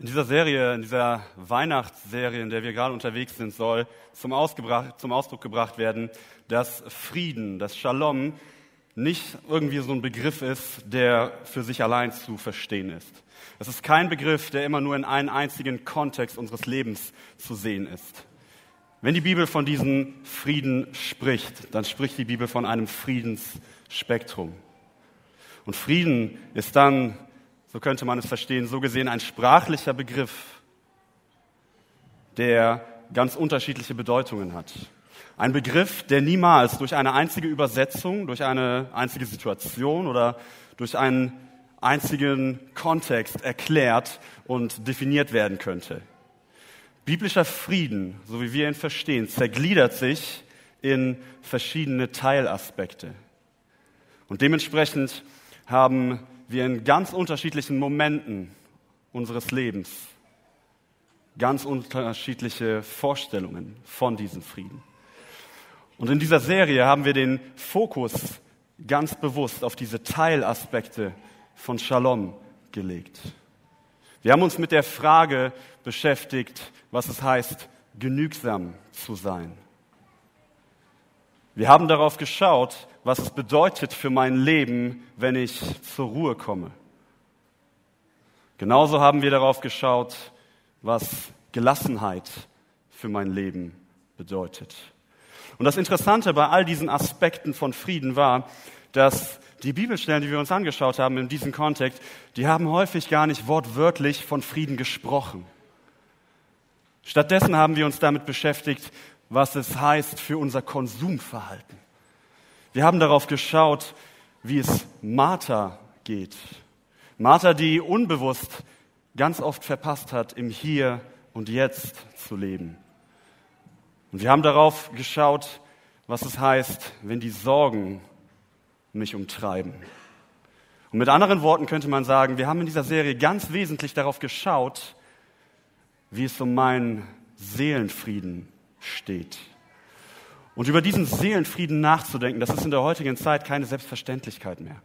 In dieser Serie, in dieser Weihnachtsserie, in der wir gerade unterwegs sind, soll zum, zum, Ausdruck gebracht werden, dass Frieden, dass Shalom nicht irgendwie so ein Begriff ist, der für sich allein zu verstehen ist. Es ist kein Begriff, der immer nur in einem einzigen Kontext unseres Lebens zu sehen ist. Wenn die Bibel von diesem Frieden spricht, dann spricht die Bibel von einem Friedensspektrum. Und Frieden ist dann so könnte man es verstehen, so gesehen ein sprachlicher Begriff, der ganz unterschiedliche Bedeutungen hat. Ein Begriff, der niemals durch eine einzige Übersetzung, durch eine einzige Situation oder durch einen einzigen Kontext erklärt und definiert werden könnte. Biblischer Frieden, so wie wir ihn verstehen, zergliedert sich in verschiedene Teilaspekte. Und dementsprechend haben wir in ganz unterschiedlichen Momenten unseres Lebens ganz unterschiedliche Vorstellungen von diesem Frieden. Und in dieser Serie haben wir den Fokus ganz bewusst auf diese Teilaspekte von Shalom gelegt. Wir haben uns mit der Frage beschäftigt, was es heißt, genügsam zu sein. Wir haben darauf geschaut, was es bedeutet für mein Leben, wenn ich zur Ruhe komme. Genauso haben wir darauf geschaut, was Gelassenheit für mein Leben bedeutet. Und das Interessante bei all diesen Aspekten von Frieden war, dass die Bibelstellen, die wir uns angeschaut haben in diesem Kontext, die haben häufig gar nicht wortwörtlich von Frieden gesprochen. Stattdessen haben wir uns damit beschäftigt, was es heißt für unser Konsumverhalten. Wir haben darauf geschaut, wie es Martha geht. Martha, die unbewusst ganz oft verpasst hat, im Hier und Jetzt zu leben. Und wir haben darauf geschaut, was es heißt, wenn die Sorgen mich umtreiben. Und mit anderen Worten könnte man sagen, wir haben in dieser Serie ganz wesentlich darauf geschaut, wie es um meinen Seelenfrieden steht. Und über diesen Seelenfrieden nachzudenken, das ist in der heutigen Zeit keine Selbstverständlichkeit mehr.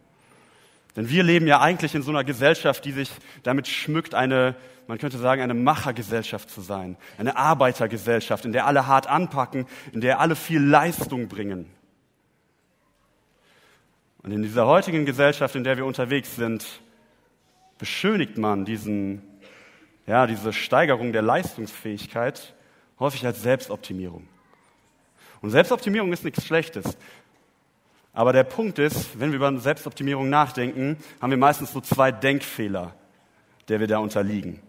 Denn wir leben ja eigentlich in so einer Gesellschaft, die sich damit schmückt, eine, man könnte sagen, eine Machergesellschaft zu sein. Eine Arbeitergesellschaft, in der alle hart anpacken, in der alle viel Leistung bringen. Und in dieser heutigen Gesellschaft, in der wir unterwegs sind, beschönigt man diesen, ja, diese Steigerung der Leistungsfähigkeit häufig als Selbstoptimierung. Und Selbstoptimierung ist nichts Schlechtes. Aber der Punkt ist, wenn wir über Selbstoptimierung nachdenken, haben wir meistens so zwei Denkfehler, der wir da unterliegen.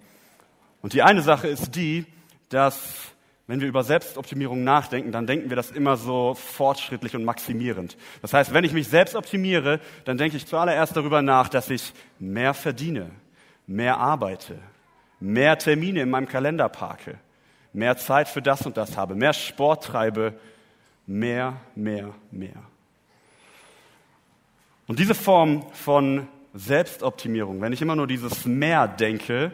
Und die eine Sache ist die, dass wenn wir über Selbstoptimierung nachdenken, dann denken wir das immer so fortschrittlich und maximierend. Das heißt, wenn ich mich selbst optimiere, dann denke ich zuallererst darüber nach, dass ich mehr verdiene, mehr arbeite, mehr Termine in meinem Kalender parke, mehr Zeit für das und das habe, mehr Sport treibe, mehr, mehr, mehr. Und diese Form von Selbstoptimierung, wenn ich immer nur dieses mehr denke,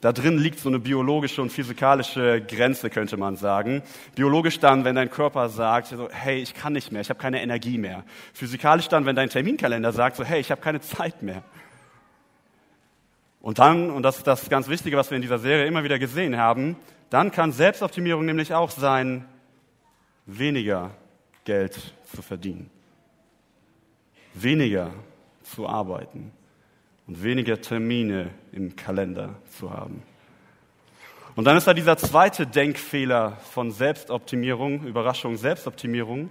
da drin liegt so eine biologische und physikalische Grenze, könnte man sagen. Biologisch dann, wenn dein Körper sagt, so, hey, ich kann nicht mehr, ich habe keine Energie mehr. Physikalisch dann, wenn dein Terminkalender sagt, so, hey, ich habe keine Zeit mehr. Und dann, und das ist das ganz Wichtige, was wir in dieser Serie immer wieder gesehen haben, dann kann Selbstoptimierung nämlich auch sein, weniger Geld zu verdienen, weniger zu arbeiten und weniger Termine im Kalender zu haben. Und dann ist da dieser zweite Denkfehler von Selbstoptimierung, Überraschung, Selbstoptimierung,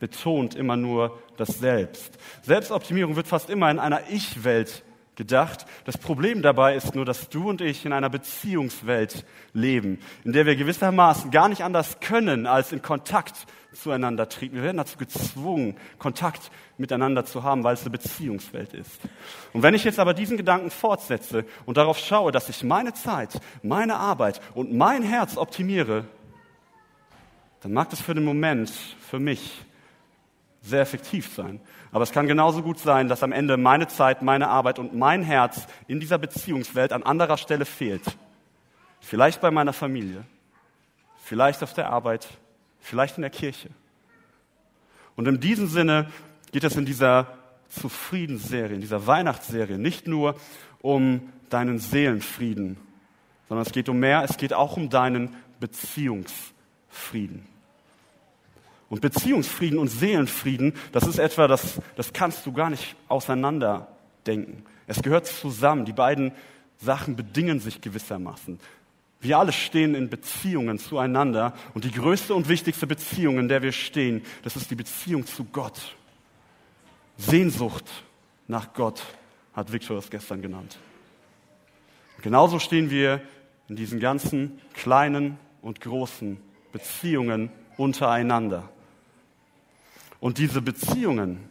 betont immer nur das Selbst. Selbstoptimierung wird fast immer in einer Ich-Welt gedacht. Das Problem dabei ist nur, dass du und ich in einer Beziehungswelt leben, in der wir gewissermaßen gar nicht anders können, als in Kontakt zueinander treten. Wir werden dazu gezwungen, Kontakt miteinander zu haben, weil es eine Beziehungswelt ist. Und wenn ich jetzt aber diesen Gedanken fortsetze und darauf schaue, dass ich meine Zeit, meine Arbeit und mein Herz optimiere, dann mag das für den Moment für mich sehr effektiv sein. Aber es kann genauso gut sein, dass am Ende meine Zeit, meine Arbeit und mein Herz in dieser Beziehungswelt an anderer Stelle fehlt. Vielleicht bei meiner Familie, vielleicht auf der Arbeit, vielleicht in der Kirche. Und in diesem Sinne geht es in dieser Zufriedensserie, in dieser Weihnachtsserie nicht nur um deinen Seelenfrieden sondern es geht um mehr, es geht auch um deinen Beziehungsfrieden. Und Beziehungsfrieden und Seelenfrieden, das ist etwa, das, das kannst du gar nicht auseinanderdenken. Es gehört zusammen. Die beiden Sachen bedingen sich gewissermaßen. Wir alle stehen in Beziehungen zueinander und die größte und wichtigste Beziehung, in der wir stehen, das ist die Beziehung zu Gott. Sehnsucht nach Gott hat Victor das gestern genannt. genauso stehen wir in diesen ganzen kleinen und großen Beziehungen untereinander. Und diese Beziehungen,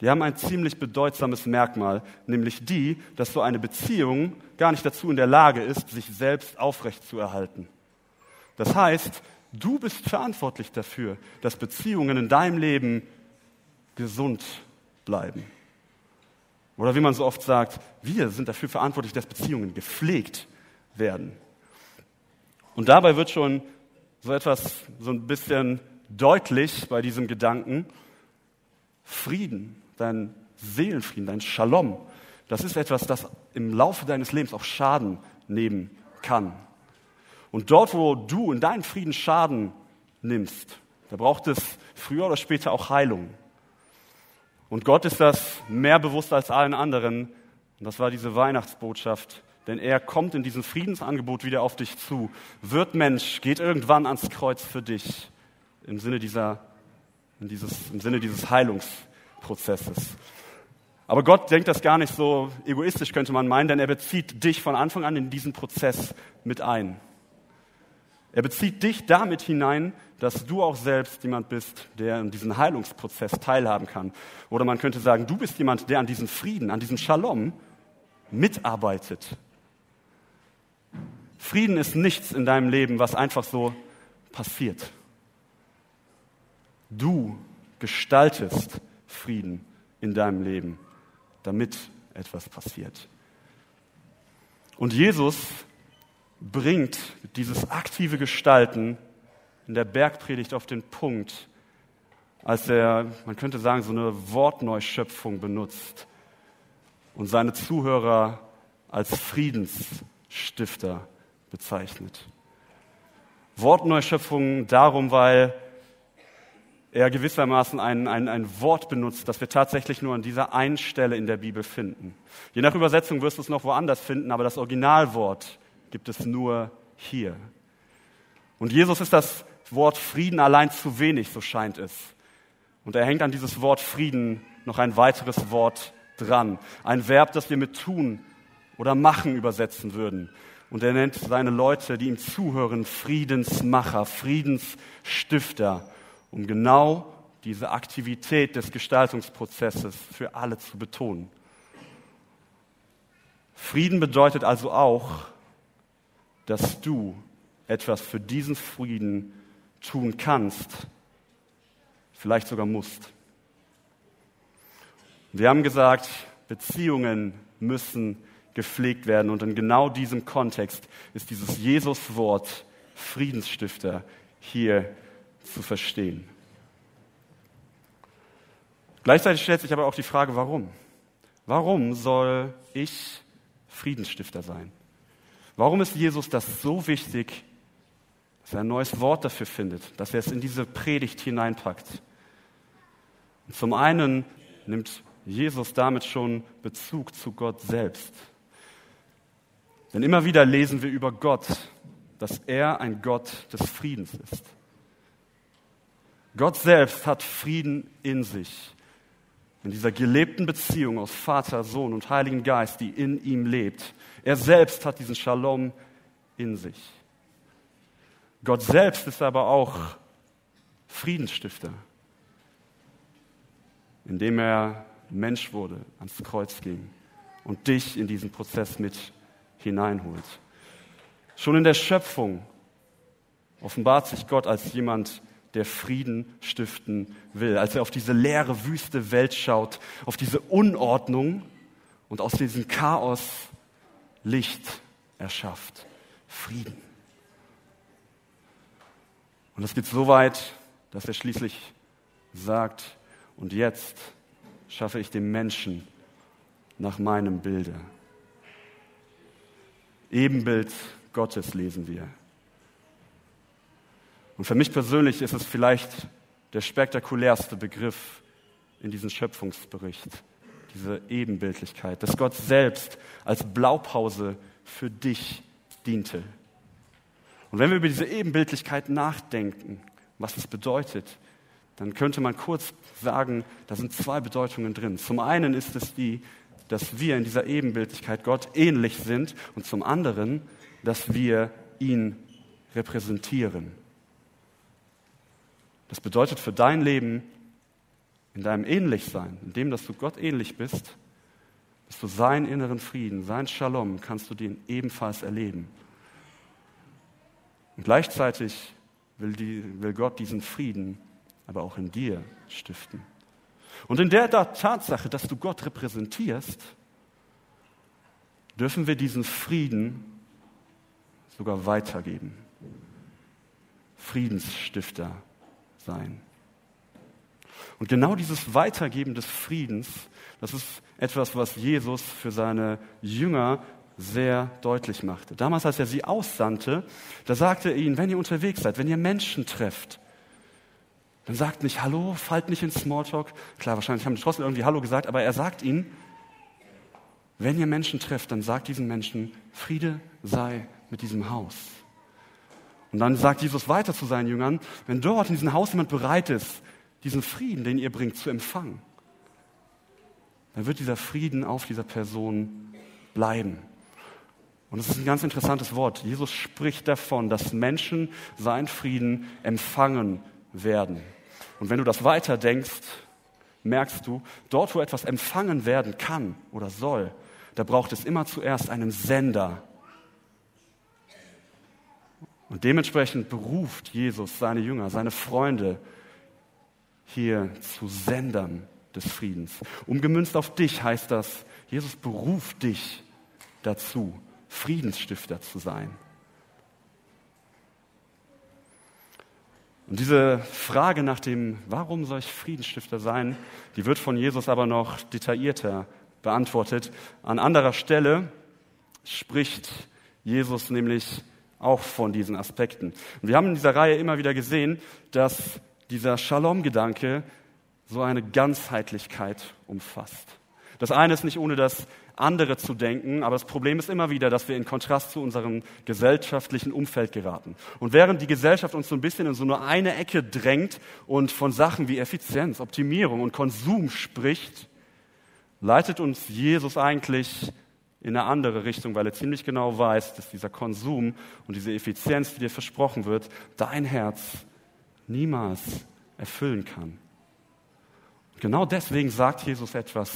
die haben ein ziemlich bedeutsames Merkmal, nämlich die, dass so eine Beziehung gar nicht dazu in der Lage ist, sich selbst aufrechtzuerhalten. Das heißt, du bist verantwortlich dafür, dass Beziehungen in deinem Leben gesund bleiben. Oder wie man so oft sagt, wir sind dafür verantwortlich, dass Beziehungen gepflegt werden. Und dabei wird schon so etwas so ein bisschen deutlich bei diesem Gedanken, Frieden, dein Seelenfrieden, dein Shalom, das ist etwas, das im Laufe deines Lebens auch Schaden nehmen kann. Und dort, wo du in deinen Frieden Schaden nimmst, da braucht es früher oder später auch Heilung. Und Gott ist das mehr bewusst als allen anderen. Und das war diese Weihnachtsbotschaft. Denn er kommt in diesem Friedensangebot wieder auf dich zu, wird Mensch, geht irgendwann ans Kreuz für dich im Sinne, dieser, in dieses, im Sinne dieses Heilungsprozesses. Aber Gott denkt das gar nicht so egoistisch, könnte man meinen, denn er bezieht dich von Anfang an in diesen Prozess mit ein. Er bezieht dich damit hinein, dass du auch selbst jemand bist, der an diesem Heilungsprozess teilhaben kann. Oder man könnte sagen, du bist jemand, der an diesem Frieden, an diesem Shalom mitarbeitet. Frieden ist nichts in deinem Leben, was einfach so passiert. Du gestaltest Frieden in deinem Leben, damit etwas passiert. Und Jesus bringt dieses aktive Gestalten in der Bergpredigt auf den Punkt, als er, man könnte sagen, so eine Wortneuschöpfung benutzt und seine Zuhörer als Friedensstifter bezeichnet. Wortneuschöpfung darum, weil er gewissermaßen ein, ein, ein Wort benutzt, das wir tatsächlich nur an dieser einen Stelle in der Bibel finden. Je nach Übersetzung wirst du es noch woanders finden, aber das Originalwort gibt es nur hier. Und Jesus ist das Wort Frieden allein zu wenig, so scheint es. Und er hängt an dieses Wort Frieden noch ein weiteres Wort dran. Ein Verb, das wir mit tun oder machen übersetzen würden. Und er nennt seine Leute, die ihm zuhören, Friedensmacher, Friedensstifter um genau diese Aktivität des Gestaltungsprozesses für alle zu betonen. Frieden bedeutet also auch, dass du etwas für diesen Frieden tun kannst, vielleicht sogar musst. Wir haben gesagt, Beziehungen müssen gepflegt werden und in genau diesem Kontext ist dieses Jesus-Wort Friedensstifter hier zu verstehen. Gleichzeitig stellt sich aber auch die Frage, warum? Warum soll ich Friedensstifter sein? Warum ist Jesus das so wichtig, dass er ein neues Wort dafür findet, dass er es in diese Predigt hineinpackt? Und zum einen nimmt Jesus damit schon Bezug zu Gott selbst. Denn immer wieder lesen wir über Gott, dass er ein Gott des Friedens ist. Gott selbst hat Frieden in sich. In dieser gelebten Beziehung aus Vater, Sohn und Heiligen Geist, die in ihm lebt. Er selbst hat diesen Shalom in sich. Gott selbst ist aber auch Friedensstifter, indem er Mensch wurde, ans Kreuz ging und dich in diesen Prozess mit hineinholt. Schon in der Schöpfung offenbart sich Gott als jemand, der Frieden stiften will. Als er auf diese leere, wüste Welt schaut, auf diese Unordnung und aus diesem Chaos Licht erschafft. Frieden. Und es geht so weit, dass er schließlich sagt, und jetzt schaffe ich den Menschen nach meinem Bilde. Ebenbild Gottes lesen wir. Und für mich persönlich ist es vielleicht der spektakulärste Begriff in diesem Schöpfungsbericht, diese Ebenbildlichkeit, dass Gott selbst als Blaupause für dich diente. Und wenn wir über diese Ebenbildlichkeit nachdenken, was es bedeutet, dann könnte man kurz sagen, da sind zwei Bedeutungen drin. Zum einen ist es die, dass wir in dieser Ebenbildlichkeit Gott ähnlich sind und zum anderen, dass wir ihn repräsentieren. Das bedeutet für dein Leben, in deinem Ähnlichsein, in dem, dass du Gott ähnlich bist, dass du seinen inneren Frieden, sein Shalom, kannst du den ebenfalls erleben. Und gleichzeitig will, die, will Gott diesen Frieden aber auch in dir stiften. Und in der Tatsache, dass du Gott repräsentierst, dürfen wir diesen Frieden sogar weitergeben. Friedensstifter sein. Und genau dieses Weitergeben des Friedens, das ist etwas, was Jesus für seine Jünger sehr deutlich machte. Damals, als er sie aussandte, da sagte er ihnen, wenn ihr unterwegs seid, wenn ihr Menschen trefft, dann sagt nicht Hallo, fallt nicht in Smalltalk. Klar, wahrscheinlich haben die trotzdem irgendwie Hallo gesagt, aber er sagt ihnen, wenn ihr Menschen trefft, dann sagt diesen Menschen, Friede sei mit diesem Haus. Und dann sagt Jesus weiter zu seinen Jüngern, wenn dort in diesem Haus jemand bereit ist, diesen Frieden, den ihr bringt, zu empfangen, dann wird dieser Frieden auf dieser Person bleiben. Und das ist ein ganz interessantes Wort. Jesus spricht davon, dass Menschen seinen Frieden empfangen werden. Und wenn du das weiterdenkst, merkst du, dort, wo etwas empfangen werden kann oder soll, da braucht es immer zuerst einen Sender. Und dementsprechend beruft Jesus seine Jünger, seine Freunde hier zu Sendern des Friedens. Umgemünzt auf dich heißt das, Jesus beruft dich dazu, Friedensstifter zu sein. Und diese Frage nach dem, warum soll ich Friedensstifter sein, die wird von Jesus aber noch detaillierter beantwortet. An anderer Stelle spricht Jesus nämlich auch von diesen Aspekten. Wir haben in dieser Reihe immer wieder gesehen, dass dieser Shalom-Gedanke so eine Ganzheitlichkeit umfasst. Das eine ist nicht ohne das andere zu denken, aber das Problem ist immer wieder, dass wir in Kontrast zu unserem gesellschaftlichen Umfeld geraten. Und während die Gesellschaft uns so ein bisschen in so nur eine Ecke drängt und von Sachen wie Effizienz, Optimierung und Konsum spricht, leitet uns Jesus eigentlich in eine andere Richtung, weil er ziemlich genau weiß, dass dieser Konsum und diese Effizienz, die dir versprochen wird, dein Herz niemals erfüllen kann. genau deswegen sagt Jesus etwas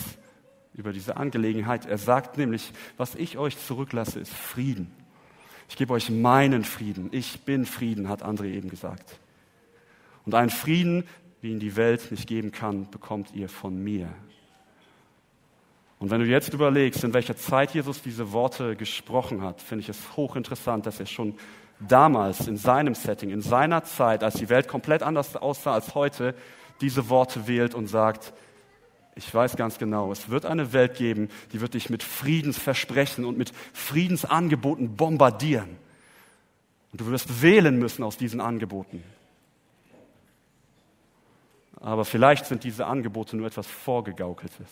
über diese Angelegenheit. Er sagt nämlich, was ich euch zurücklasse, ist Frieden. Ich gebe euch meinen Frieden. Ich bin Frieden, hat André eben gesagt. Und einen Frieden, wie ihn die Welt nicht geben kann, bekommt ihr von mir. Und wenn du jetzt überlegst, in welcher Zeit Jesus diese Worte gesprochen hat, finde ich es hochinteressant, dass er schon damals in seinem Setting, in seiner Zeit, als die Welt komplett anders aussah als heute, diese Worte wählt und sagt, ich weiß ganz genau, es wird eine Welt geben, die wird dich mit Friedensversprechen und mit Friedensangeboten bombardieren. Und du wirst wählen müssen aus diesen Angeboten. Aber vielleicht sind diese Angebote nur etwas Vorgegaukeltes.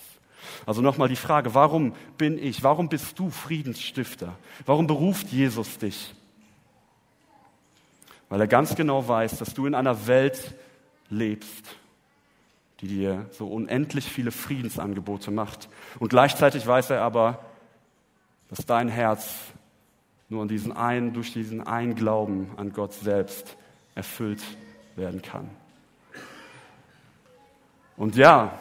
Also nochmal die Frage, warum bin ich, warum bist du Friedensstifter? Warum beruft Jesus dich? Weil er ganz genau weiß, dass du in einer Welt lebst, die dir so unendlich viele Friedensangebote macht. Und gleichzeitig weiß er aber, dass dein Herz nur an diesen einen, durch diesen einen Glauben an Gott selbst erfüllt werden kann. Und ja,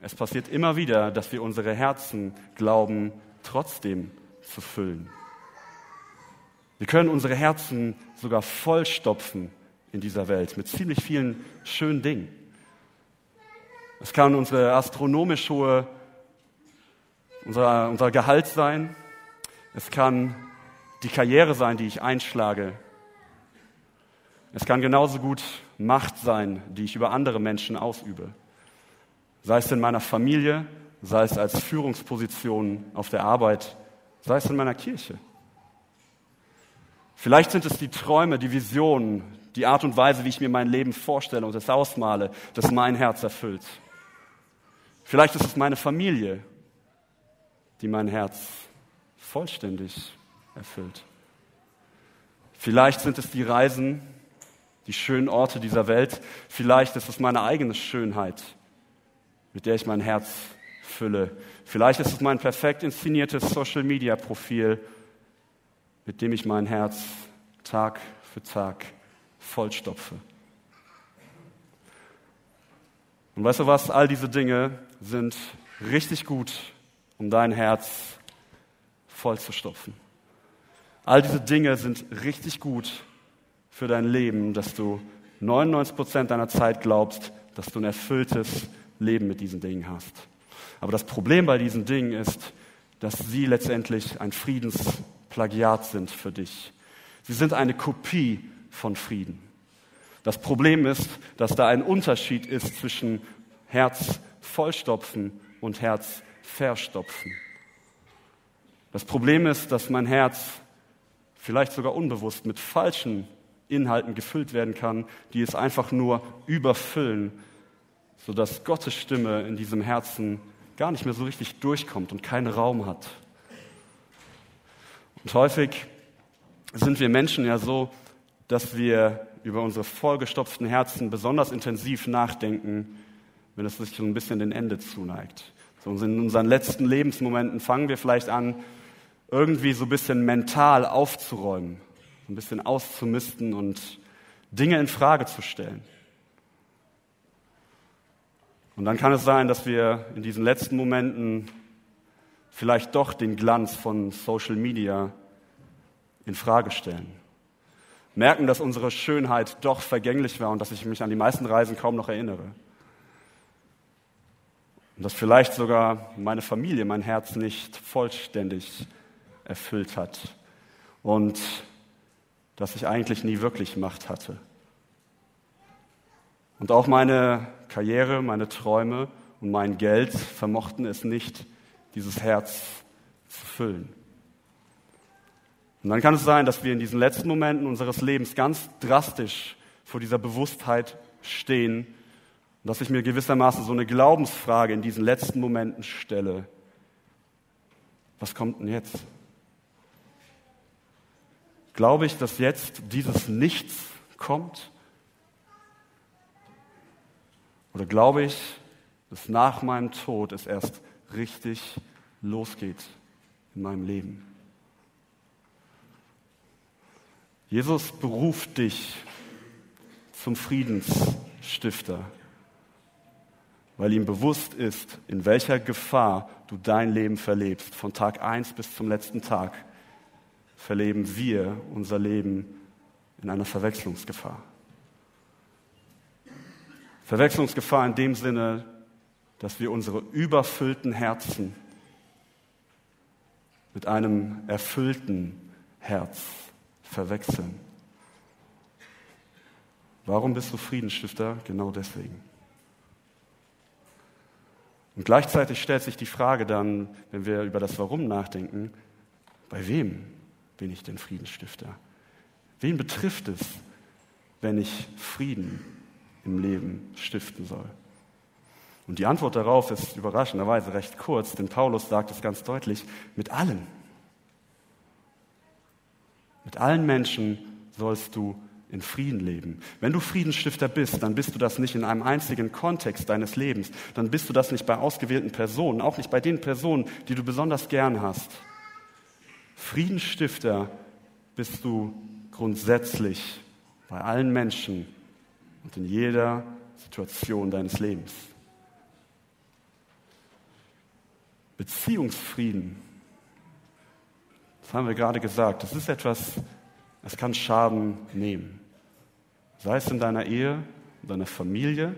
es passiert immer wieder, dass wir unsere Herzen glauben, trotzdem zu füllen. Wir können unsere Herzen sogar vollstopfen in dieser Welt mit ziemlich vielen schönen Dingen. Es kann unsere astronomisch hohe, unser, unser Gehalt sein. Es kann die Karriere sein, die ich einschlage. Es kann genauso gut Macht sein, die ich über andere Menschen ausübe. Sei es in meiner Familie, sei es als Führungsposition auf der Arbeit, sei es in meiner Kirche. Vielleicht sind es die Träume, die Visionen, die Art und Weise, wie ich mir mein Leben vorstelle und es ausmale, das mein Herz erfüllt. Vielleicht ist es meine Familie, die mein Herz vollständig erfüllt. Vielleicht sind es die Reisen, die schönen Orte dieser Welt. Vielleicht ist es meine eigene Schönheit, mit der ich mein Herz fülle. Vielleicht ist es mein perfekt inszeniertes Social-Media-Profil, mit dem ich mein Herz Tag für Tag vollstopfe. Und weißt du was? All diese Dinge sind richtig gut, um dein Herz vollzustopfen. All diese Dinge sind richtig gut für dein Leben, dass du 99 Prozent deiner Zeit glaubst, dass du ein erfülltes Leben mit diesen Dingen hast. Aber das Problem bei diesen Dingen ist, dass sie letztendlich ein Friedensplagiat sind für dich. Sie sind eine Kopie von Frieden. Das Problem ist, dass da ein Unterschied ist zwischen Herz vollstopfen und Herz verstopfen. Das Problem ist, dass mein Herz vielleicht sogar unbewusst mit falschen Inhalten gefüllt werden kann, die es einfach nur überfüllen, sodass Gottes Stimme in diesem Herzen gar nicht mehr so richtig durchkommt und keinen Raum hat. Und häufig sind wir Menschen ja so, dass wir über unsere vollgestopften Herzen besonders intensiv nachdenken, wenn es sich so ein bisschen den Ende zuneigt. So in unseren letzten Lebensmomenten fangen wir vielleicht an, irgendwie so ein bisschen mental aufzuräumen, ein bisschen auszumisten und Dinge in Frage zu stellen. Und dann kann es sein, dass wir in diesen letzten Momenten vielleicht doch den Glanz von Social Media in Frage stellen. Merken, dass unsere Schönheit doch vergänglich war und dass ich mich an die meisten Reisen kaum noch erinnere. Und dass vielleicht sogar meine Familie mein Herz nicht vollständig erfüllt hat. Und dass ich eigentlich nie wirklich Macht hatte. Und auch meine Karriere, meine Träume und mein Geld vermochten es nicht, dieses Herz zu füllen. Und dann kann es sein, dass wir in diesen letzten Momenten unseres Lebens ganz drastisch vor dieser Bewusstheit stehen dass ich mir gewissermaßen so eine Glaubensfrage in diesen letzten Momenten stelle. Was kommt denn jetzt? Glaube ich, dass jetzt dieses Nichts kommt? Oder glaube ich, dass nach meinem Tod es erst richtig losgeht in meinem Leben? Jesus beruft dich zum Friedensstifter weil ihm bewusst ist, in welcher Gefahr du dein Leben verlebst. Von Tag 1 bis zum letzten Tag verleben wir unser Leben in einer Verwechslungsgefahr. Verwechslungsgefahr in dem Sinne, dass wir unsere überfüllten Herzen mit einem erfüllten Herz verwechseln. Warum bist du Friedensstifter? Genau deswegen. Und gleichzeitig stellt sich die Frage dann, wenn wir über das Warum nachdenken, bei wem bin ich denn Friedensstifter? Wen betrifft es, wenn ich Frieden im Leben stiften soll? Und die Antwort darauf ist überraschenderweise recht kurz, denn Paulus sagt es ganz deutlich, mit allen. Mit allen Menschen sollst du in Frieden leben. Wenn du Friedensstifter bist, dann bist du das nicht in einem einzigen Kontext deines Lebens. Dann bist du das nicht bei ausgewählten Personen, auch nicht bei den Personen, die du besonders gern hast. Friedensstifter bist du grundsätzlich bei allen Menschen und in jeder Situation deines Lebens. Beziehungsfrieden, das haben wir gerade gesagt, das ist etwas, das kann Schaden nehmen. Sei es in deiner Ehe, in deiner Familie,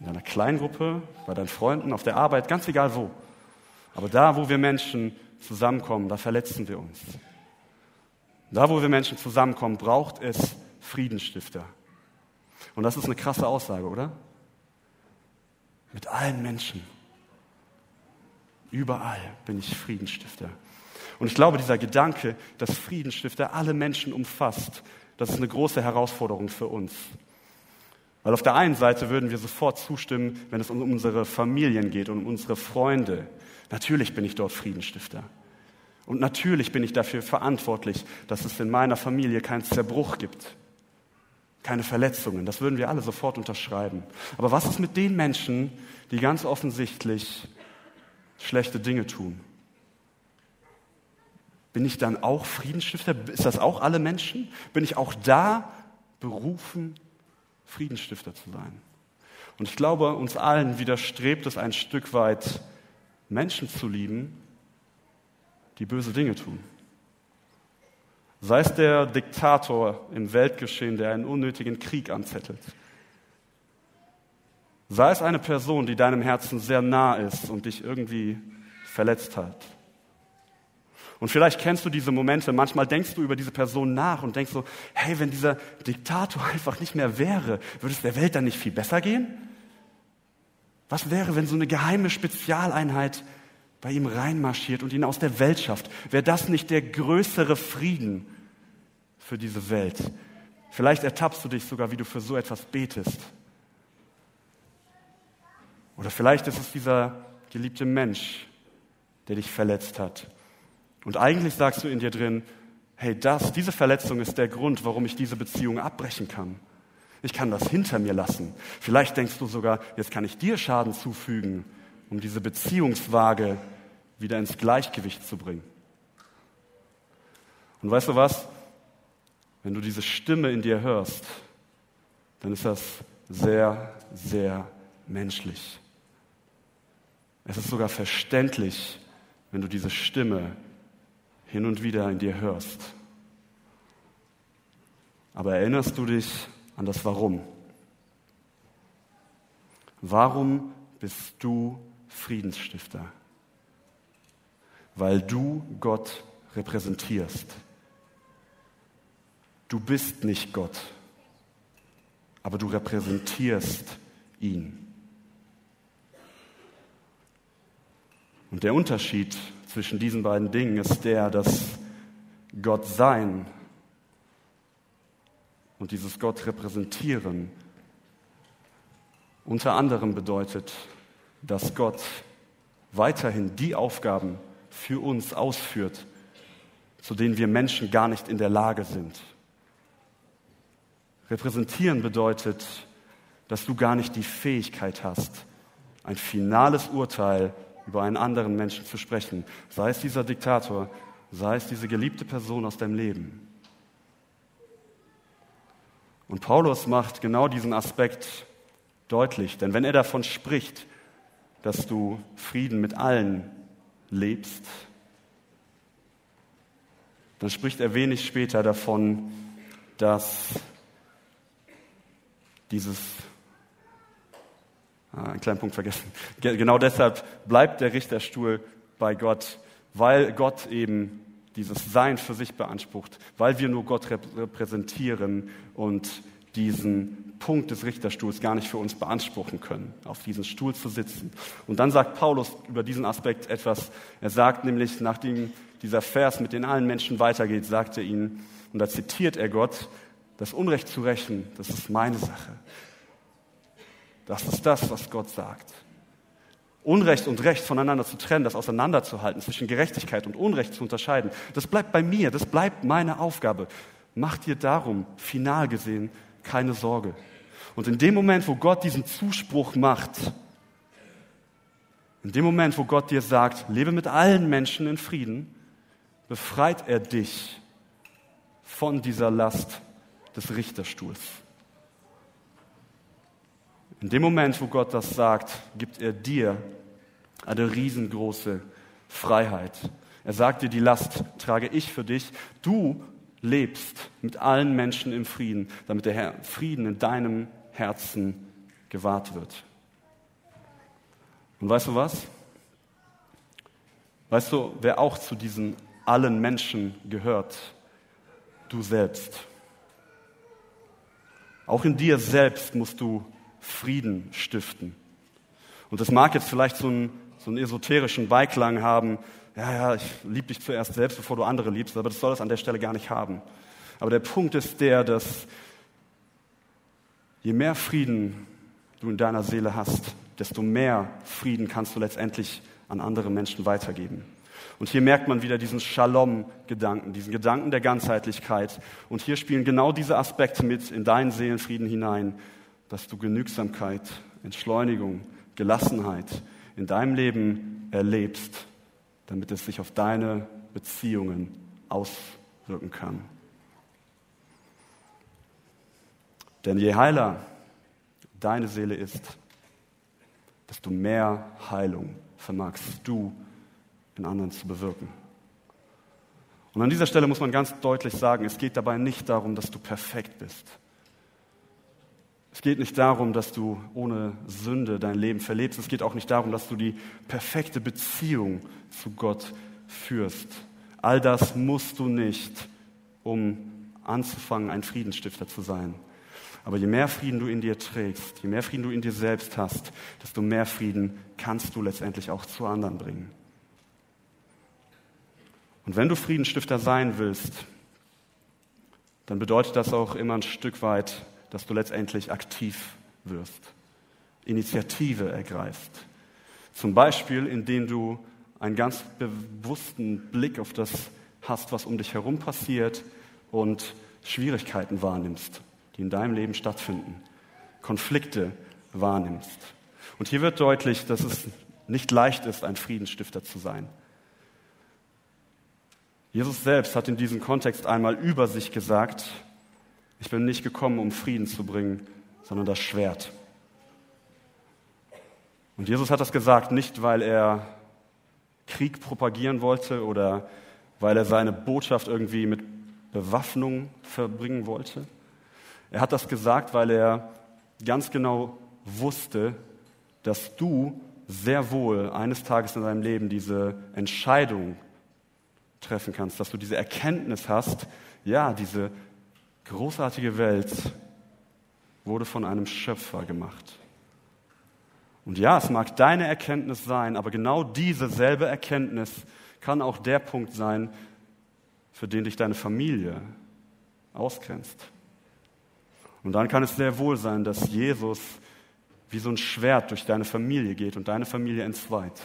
in deiner Kleingruppe, bei deinen Freunden, auf der Arbeit, ganz egal wo. Aber da, wo wir Menschen zusammenkommen, da verletzen wir uns. Da, wo wir Menschen zusammenkommen, braucht es Friedensstifter. Und das ist eine krasse Aussage, oder? Mit allen Menschen. Überall bin ich Friedensstifter. Und ich glaube, dieser Gedanke, dass Friedensstifter alle Menschen umfasst, das ist eine große Herausforderung für uns. Weil auf der einen Seite würden wir sofort zustimmen, wenn es um unsere Familien geht und um unsere Freunde. Natürlich bin ich dort Friedensstifter. Und natürlich bin ich dafür verantwortlich, dass es in meiner Familie keinen Zerbruch gibt, keine Verletzungen. Das würden wir alle sofort unterschreiben. Aber was ist mit den Menschen, die ganz offensichtlich schlechte Dinge tun? Bin ich dann auch Friedensstifter? Ist das auch alle Menschen? Bin ich auch da berufen, Friedensstifter zu sein? Und ich glaube, uns allen widerstrebt es ein Stück weit, Menschen zu lieben, die böse Dinge tun. Sei es der Diktator im Weltgeschehen, der einen unnötigen Krieg anzettelt. Sei es eine Person, die deinem Herzen sehr nah ist und dich irgendwie verletzt hat. Und vielleicht kennst du diese Momente, manchmal denkst du über diese Person nach und denkst so, hey, wenn dieser Diktator einfach nicht mehr wäre, würde es der Welt dann nicht viel besser gehen? Was wäre, wenn so eine geheime Spezialeinheit bei ihm reinmarschiert und ihn aus der Welt schafft? Wäre das nicht der größere Frieden für diese Welt? Vielleicht ertappst du dich sogar, wie du für so etwas betest. Oder vielleicht ist es dieser geliebte Mensch, der dich verletzt hat. Und eigentlich sagst du in dir drin, hey, das, diese Verletzung ist der Grund, warum ich diese Beziehung abbrechen kann. Ich kann das hinter mir lassen. Vielleicht denkst du sogar, jetzt kann ich dir Schaden zufügen, um diese Beziehungswaage wieder ins Gleichgewicht zu bringen. Und weißt du was? Wenn du diese Stimme in dir hörst, dann ist das sehr, sehr menschlich. Es ist sogar verständlich, wenn du diese Stimme hin und wieder in dir hörst. Aber erinnerst du dich an das Warum? Warum bist du Friedensstifter? Weil du Gott repräsentierst. Du bist nicht Gott, aber du repräsentierst ihn. Und der Unterschied zwischen diesen beiden Dingen ist der, dass Gott sein und dieses Gott repräsentieren unter anderem bedeutet, dass Gott weiterhin die Aufgaben für uns ausführt, zu denen wir Menschen gar nicht in der Lage sind. Repräsentieren bedeutet, dass du gar nicht die Fähigkeit hast, ein finales Urteil über einen anderen Menschen zu sprechen, sei es dieser Diktator, sei es diese geliebte Person aus deinem Leben. Und Paulus macht genau diesen Aspekt deutlich, denn wenn er davon spricht, dass du Frieden mit allen lebst, dann spricht er wenig später davon, dass dieses Ah, einen kleinen Punkt vergessen. Genau deshalb bleibt der Richterstuhl bei Gott, weil Gott eben dieses Sein für sich beansprucht, weil wir nur Gott repräsentieren und diesen Punkt des Richterstuhls gar nicht für uns beanspruchen können, auf diesem Stuhl zu sitzen. Und dann sagt Paulus über diesen Aspekt etwas. Er sagt nämlich, nachdem dieser Vers mit den allen Menschen weitergeht, sagt er ihnen, und da zitiert er Gott, das Unrecht zu rächen, das ist meine Sache. Das ist das, was Gott sagt. Unrecht und Recht voneinander zu trennen, das auseinanderzuhalten, zwischen Gerechtigkeit und Unrecht zu unterscheiden, das bleibt bei mir, das bleibt meine Aufgabe. Mach dir darum, final gesehen, keine Sorge. Und in dem Moment, wo Gott diesen Zuspruch macht, in dem Moment, wo Gott dir sagt, lebe mit allen Menschen in Frieden, befreit er dich von dieser Last des Richterstuhls. In dem Moment, wo Gott das sagt, gibt er dir eine riesengroße Freiheit. Er sagt dir, die Last trage ich für dich. Du lebst mit allen Menschen im Frieden, damit der Herr Frieden in deinem Herzen gewahrt wird. Und weißt du was? Weißt du, wer auch zu diesen allen Menschen gehört? Du selbst. Auch in dir selbst musst du Frieden stiften. Und das mag jetzt vielleicht so einen, so einen esoterischen Beiklang haben. Ja, ja, ich liebe dich zuerst selbst, bevor du andere liebst, aber das soll es an der Stelle gar nicht haben. Aber der Punkt ist der, dass je mehr Frieden du in deiner Seele hast, desto mehr Frieden kannst du letztendlich an andere Menschen weitergeben. Und hier merkt man wieder diesen Shalom-Gedanken, diesen Gedanken der Ganzheitlichkeit. Und hier spielen genau diese Aspekte mit in deinen Seelenfrieden hinein, dass du Genügsamkeit, Entschleunigung, Gelassenheit in deinem Leben erlebst, damit es sich auf deine Beziehungen auswirken kann. Denn je heiler deine Seele ist, desto mehr Heilung vermagst du in anderen zu bewirken. Und an dieser Stelle muss man ganz deutlich sagen, es geht dabei nicht darum, dass du perfekt bist. Es geht nicht darum, dass du ohne Sünde dein Leben verlebst. Es geht auch nicht darum, dass du die perfekte Beziehung zu Gott führst. All das musst du nicht, um anzufangen, ein Friedensstifter zu sein. Aber je mehr Frieden du in dir trägst, je mehr Frieden du in dir selbst hast, desto mehr Frieden kannst du letztendlich auch zu anderen bringen. Und wenn du Friedensstifter sein willst, dann bedeutet das auch immer ein Stück weit, dass du letztendlich aktiv wirst, Initiative ergreifst. Zum Beispiel, indem du einen ganz bewussten Blick auf das hast, was um dich herum passiert und Schwierigkeiten wahrnimmst, die in deinem Leben stattfinden, Konflikte wahrnimmst. Und hier wird deutlich, dass es nicht leicht ist, ein Friedensstifter zu sein. Jesus selbst hat in diesem Kontext einmal über sich gesagt, ich bin nicht gekommen, um Frieden zu bringen, sondern das Schwert. Und Jesus hat das gesagt nicht, weil er Krieg propagieren wollte oder weil er seine Botschaft irgendwie mit Bewaffnung verbringen wollte. Er hat das gesagt, weil er ganz genau wusste, dass du sehr wohl eines Tages in deinem Leben diese Entscheidung treffen kannst, dass du diese Erkenntnis hast, ja, diese großartige Welt wurde von einem Schöpfer gemacht. Und ja, es mag deine Erkenntnis sein, aber genau diese selbe Erkenntnis kann auch der Punkt sein, für den dich deine Familie ausgrenzt. Und dann kann es sehr wohl sein, dass Jesus wie so ein Schwert durch deine Familie geht und deine Familie entzweit.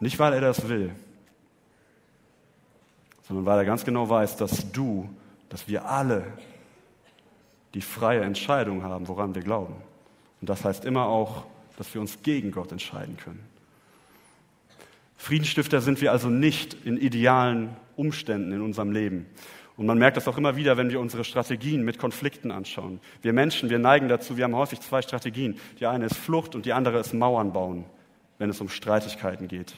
Nicht, weil er das will, sondern weil er ganz genau weiß, dass du, dass wir alle die freie Entscheidung haben, woran wir glauben. Und das heißt immer auch, dass wir uns gegen Gott entscheiden können. Friedensstifter sind wir also nicht in idealen Umständen in unserem Leben. Und man merkt das auch immer wieder, wenn wir unsere Strategien mit Konflikten anschauen. Wir Menschen, wir neigen dazu, wir haben häufig zwei Strategien. Die eine ist Flucht und die andere ist Mauern bauen, wenn es um Streitigkeiten geht.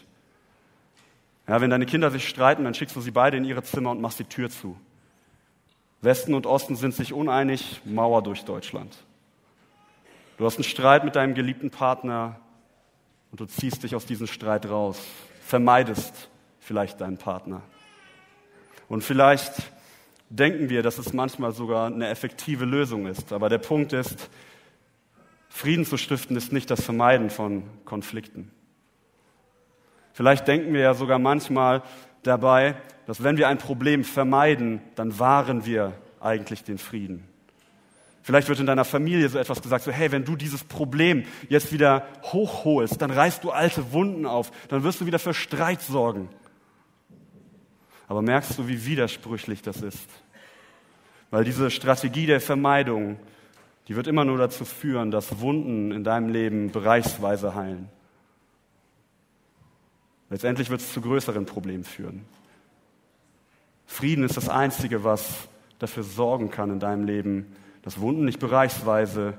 Ja, wenn deine Kinder sich streiten, dann schickst du sie beide in ihre Zimmer und machst die Tür zu. Westen und Osten sind sich uneinig, Mauer durch Deutschland. Du hast einen Streit mit deinem geliebten Partner und du ziehst dich aus diesem Streit raus, vermeidest vielleicht deinen Partner. Und vielleicht denken wir, dass es manchmal sogar eine effektive Lösung ist. Aber der Punkt ist, Frieden zu stiften ist nicht das Vermeiden von Konflikten. Vielleicht denken wir ja sogar manchmal dabei, dass wenn wir ein Problem vermeiden, dann wahren wir eigentlich den Frieden. Vielleicht wird in deiner Familie so etwas gesagt, so hey, wenn du dieses Problem jetzt wieder hochholst, dann reißt du alte Wunden auf, dann wirst du wieder für Streit sorgen. Aber merkst du, wie widersprüchlich das ist? Weil diese Strategie der Vermeidung, die wird immer nur dazu führen, dass Wunden in deinem Leben bereichsweise heilen. Letztendlich wird es zu größeren Problemen führen. Frieden ist das Einzige, was dafür sorgen kann in deinem Leben, dass Wunden nicht bereichsweise,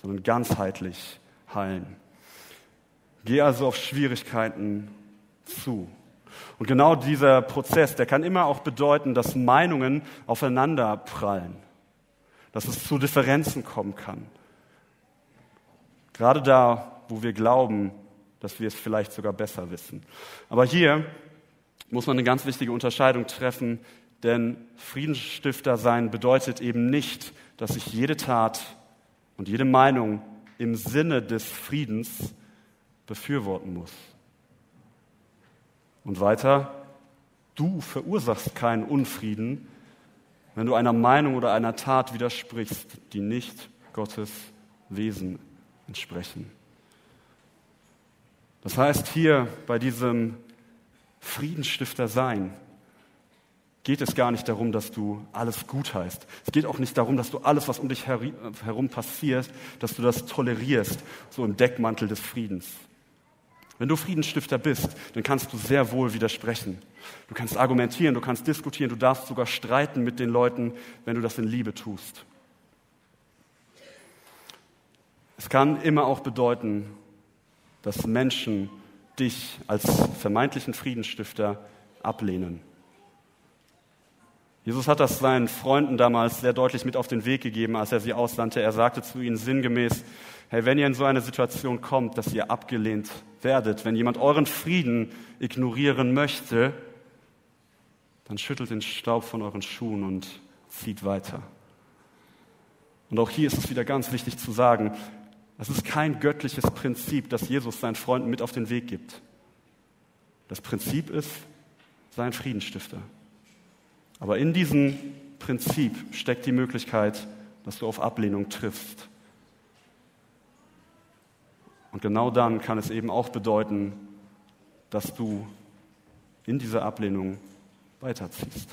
sondern ganzheitlich heilen. Geh also auf Schwierigkeiten zu. Und genau dieser Prozess, der kann immer auch bedeuten, dass Meinungen aufeinander prallen, dass es zu Differenzen kommen kann. Gerade da, wo wir glauben, dass wir es vielleicht sogar besser wissen. Aber hier muss man eine ganz wichtige Unterscheidung treffen, denn Friedensstifter sein bedeutet eben nicht, dass ich jede Tat und jede Meinung im Sinne des Friedens befürworten muss. Und weiter, du verursachst keinen Unfrieden, wenn du einer Meinung oder einer Tat widersprichst, die nicht Gottes Wesen entsprechen. Das heißt, hier bei diesem Friedensstifter sein geht es gar nicht darum, dass du alles gut heißt. Es geht auch nicht darum, dass du alles, was um dich herum passiert, dass du das tolerierst, so im Deckmantel des Friedens. Wenn du Friedensstifter bist, dann kannst du sehr wohl widersprechen. Du kannst argumentieren, du kannst diskutieren, du darfst sogar streiten mit den Leuten, wenn du das in Liebe tust. Es kann immer auch bedeuten, dass Menschen dich als vermeintlichen Friedensstifter ablehnen. Jesus hat das seinen Freunden damals sehr deutlich mit auf den Weg gegeben, als er sie aussandte. Er sagte zu ihnen sinngemäß, hey, wenn ihr in so eine Situation kommt, dass ihr abgelehnt werdet, wenn jemand euren Frieden ignorieren möchte, dann schüttelt den Staub von euren Schuhen und zieht weiter. Und auch hier ist es wieder ganz wichtig zu sagen, das ist kein göttliches Prinzip, das Jesus seinen Freunden mit auf den Weg gibt. Das Prinzip ist sein Friedensstifter. Aber in diesem Prinzip steckt die Möglichkeit, dass du auf Ablehnung triffst. Und genau dann kann es eben auch bedeuten, dass du in dieser Ablehnung weiterziehst.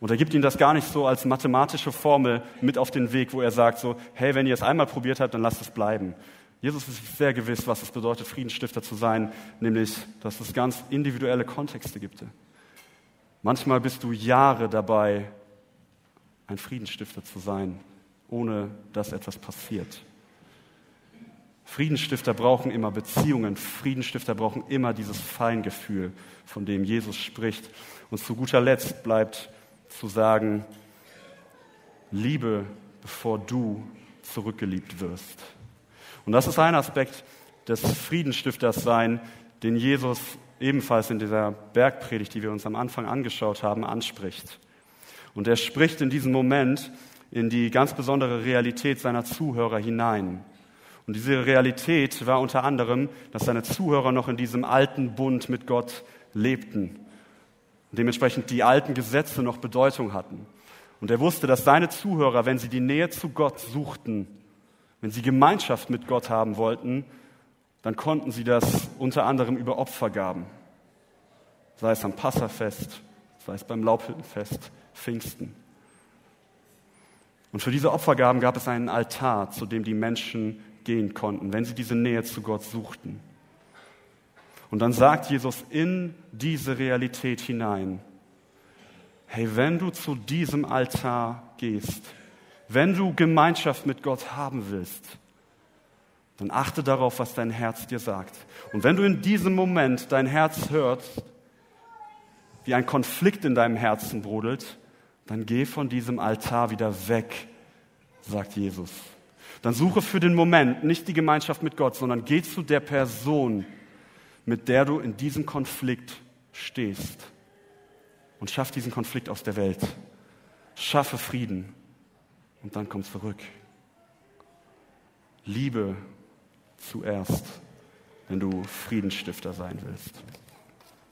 Und er gibt ihnen das gar nicht so als mathematische Formel mit auf den Weg, wo er sagt so, hey, wenn ihr es einmal probiert habt, dann lasst es bleiben. Jesus ist sehr gewiss, was es bedeutet, Friedensstifter zu sein, nämlich, dass es ganz individuelle Kontexte gibt. Manchmal bist du Jahre dabei, ein Friedensstifter zu sein, ohne dass etwas passiert. Friedensstifter brauchen immer Beziehungen. Friedensstifter brauchen immer dieses Feingefühl, von dem Jesus spricht. Und zu guter Letzt bleibt zu sagen, liebe, bevor du zurückgeliebt wirst. Und das ist ein Aspekt des Friedenstifters sein, den Jesus ebenfalls in dieser Bergpredigt, die wir uns am Anfang angeschaut haben, anspricht. Und er spricht in diesem Moment in die ganz besondere Realität seiner Zuhörer hinein. Und diese Realität war unter anderem, dass seine Zuhörer noch in diesem alten Bund mit Gott lebten und dementsprechend die alten Gesetze noch Bedeutung hatten. Und er wusste, dass seine Zuhörer, wenn sie die Nähe zu Gott suchten, wenn sie Gemeinschaft mit Gott haben wollten, dann konnten sie das unter anderem über Opfergaben, sei es am Passafest, sei es beim Laubhüttenfest, Pfingsten. Und für diese Opfergaben gab es einen Altar, zu dem die Menschen gehen konnten, wenn sie diese Nähe zu Gott suchten. Und dann sagt Jesus in diese Realität hinein, hey, wenn du zu diesem Altar gehst, wenn du Gemeinschaft mit Gott haben willst, dann achte darauf, was dein Herz dir sagt. Und wenn du in diesem Moment dein Herz hörst, wie ein Konflikt in deinem Herzen brodelt, dann geh von diesem Altar wieder weg, sagt Jesus. Dann suche für den Moment nicht die Gemeinschaft mit Gott, sondern geh zu der Person, mit der du in diesem Konflikt stehst. Und schaff diesen Konflikt aus der Welt. Schaffe Frieden und dann komm zurück. Liebe zuerst, wenn du Friedensstifter sein willst.